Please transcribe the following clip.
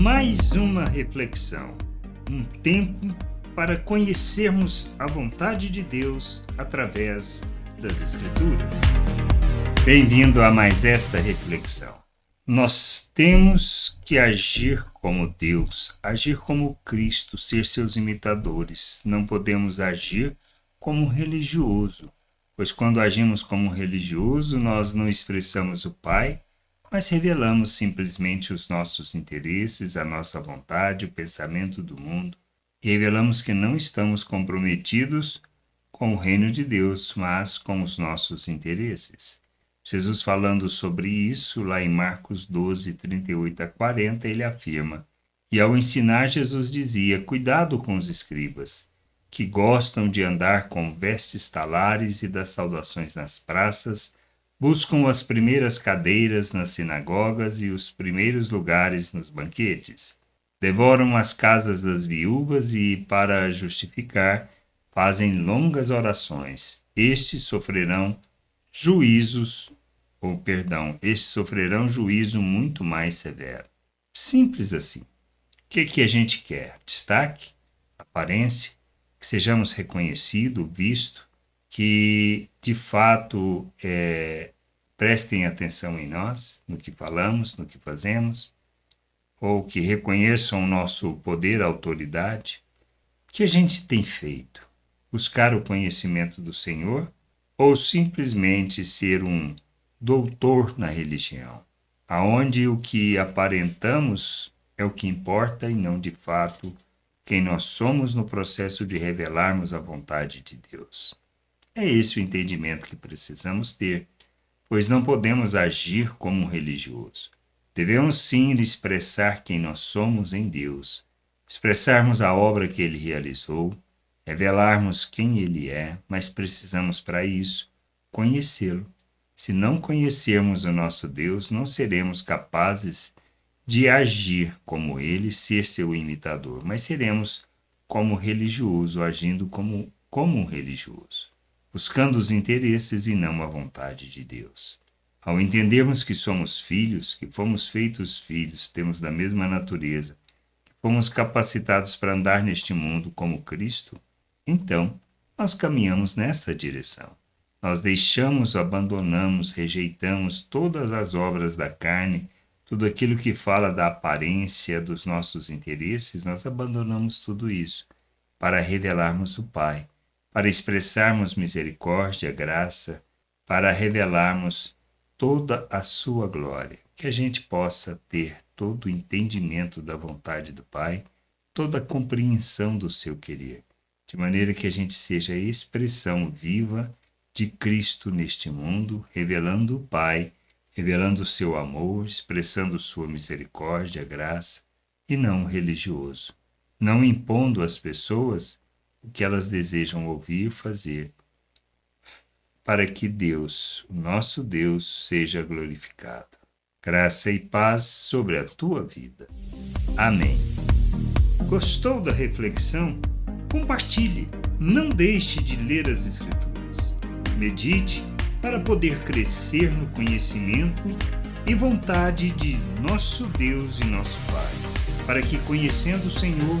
Mais uma reflexão, um tempo para conhecermos a vontade de Deus através das Escrituras. Bem-vindo a mais esta reflexão. Nós temos que agir como Deus, agir como Cristo, ser seus imitadores. Não podemos agir como religioso, pois quando agimos como religioso, nós não expressamos o Pai, mas revelamos simplesmente os nossos interesses, a nossa vontade, o pensamento do mundo, e revelamos que não estamos comprometidos com o reino de Deus, mas com os nossos interesses. Jesus falando sobre isso, lá em Marcos 12, 38 a 40, ele afirma: E ao ensinar, Jesus dizia: Cuidado com os escribas, que gostam de andar com vestes talares e das saudações nas praças buscam as primeiras cadeiras nas sinagogas e os primeiros lugares nos banquetes. Devoram as casas das viúvas e, para justificar, fazem longas orações. Estes sofrerão juízos, ou perdão, estes sofrerão juízo muito mais severo. Simples assim. O que, que a gente quer? Destaque? Aparência? Que sejamos reconhecidos, visto? Que de fato é, prestem atenção em nós, no que falamos, no que fazemos, ou que reconheçam o nosso poder, autoridade. O que a gente tem feito? Buscar o conhecimento do Senhor ou simplesmente ser um doutor na religião, aonde o que aparentamos é o que importa e não de fato quem nós somos no processo de revelarmos a vontade de Deus. É esse o entendimento que precisamos ter pois não podemos agir como um religioso. Devemos sim expressar quem nós somos em Deus, expressarmos a obra que ele realizou, revelarmos quem ele é, mas precisamos para isso conhecê-lo. Se não conhecermos o nosso Deus, não seremos capazes de agir como ele, ser seu imitador, mas seremos como religioso, agindo como, como um religioso buscando os interesses e não a vontade de Deus. Ao entendermos que somos filhos, que fomos feitos filhos, temos da mesma natureza, que fomos capacitados para andar neste mundo como Cristo, então nós caminhamos nessa direção. Nós deixamos, abandonamos, rejeitamos todas as obras da carne, tudo aquilo que fala da aparência dos nossos interesses, nós abandonamos tudo isso para revelarmos o Pai para expressarmos misericórdia, graça, para revelarmos toda a sua glória, que a gente possa ter todo o entendimento da vontade do Pai, toda a compreensão do seu querer, de maneira que a gente seja a expressão viva de Cristo neste mundo, revelando o Pai, revelando o seu amor, expressando sua misericórdia, graça, e não religioso, não impondo às pessoas o que elas desejam ouvir e fazer, para que Deus, o nosso Deus, seja glorificado. Graça e paz sobre a tua vida. Amém. Gostou da reflexão? Compartilhe. Não deixe de ler as Escrituras. Medite para poder crescer no conhecimento e vontade de nosso Deus e nosso Pai, para que, conhecendo o Senhor,